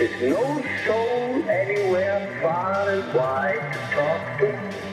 There's no soul anywhere far and wide to talk to.